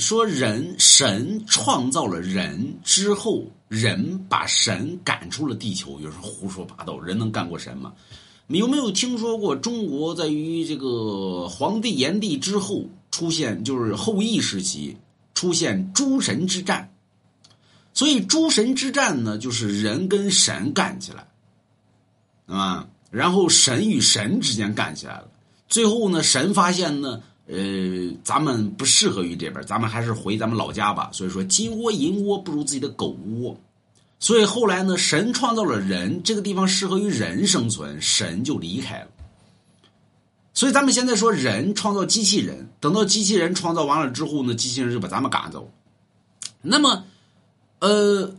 说人神创造了人之后，人把神赶出了地球，有人胡说八道，人能干过神吗？你有没有听说过中国在于这个黄帝炎帝之后出现，就是后羿时期出现诸神之战？所以诸神之战呢，就是人跟神干起来，啊，然后神与神之间干起来了，最后呢，神发现呢。呃，咱们不适合于这边，咱们还是回咱们老家吧。所以说，金窝银窝不如自己的狗窝。所以后来呢，神创造了人，这个地方适合于人生存，神就离开了。所以咱们现在说人创造机器人，等到机器人创造完了之后呢，机器人就把咱们赶走。那么，呃，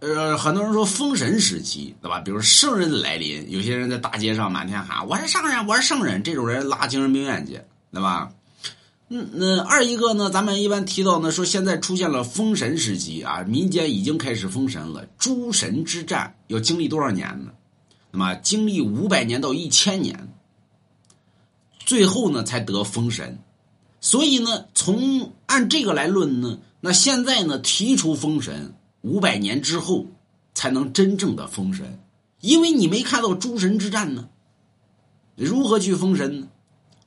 呃，很多人说封神时期，对吧？比如圣人的来临，有些人在大街上满天喊：“我是圣人，我是圣人。”这种人拉精神病院去。对吧？嗯，那二一个呢？咱们一般提到呢，说现在出现了封神时期啊，民间已经开始封神了。诸神之战要经历多少年呢？那么经历五百年到一千年，最后呢才得封神。所以呢，从按这个来论呢，那现在呢提出封神五百年之后才能真正的封神，因为你没看到诸神之战呢，如何去封神呢？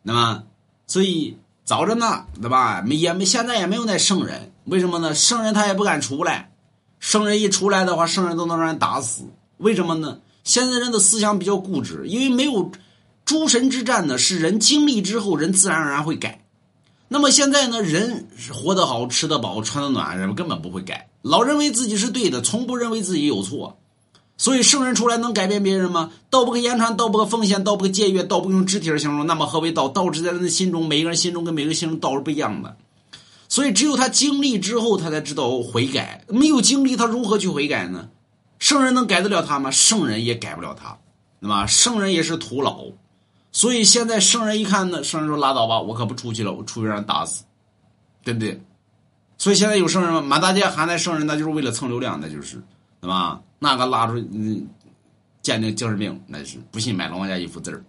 那么。所以早着呢，对吧？也没现在也没有那圣人，为什么呢？圣人他也不敢出来，圣人一出来的话，圣人都能让人打死。为什么呢？现在人的思想比较固执，因为没有诸神之战呢，是人经历之后，人自然而然会改。那么现在呢，人活得好，吃得饱，穿得暖，人们根本不会改，老认为自己是对的，从不认为自己有错。所以圣人出来能改变别人吗？道不可言传，道不可奉献，道不可僭越，道不用肢体而形容。那么何为道？道只在人的心中，每个人心中跟每个人心中道是不一样的。所以只有他经历之后，他才知道悔改。没有经历，他如何去悔改呢？圣人能改得了他吗？圣人也改不了他，那么圣人也是徒劳。所以现在圣人一看呢，圣人说拉倒吧，我可不出去了，我出去让人打死，对不对？所以现在有圣人吗？满大街喊那圣人，那就是为了蹭流量，那就是。对吧？那个拉出嗯，鉴定精神病，那是不信买龙王家一幅字儿。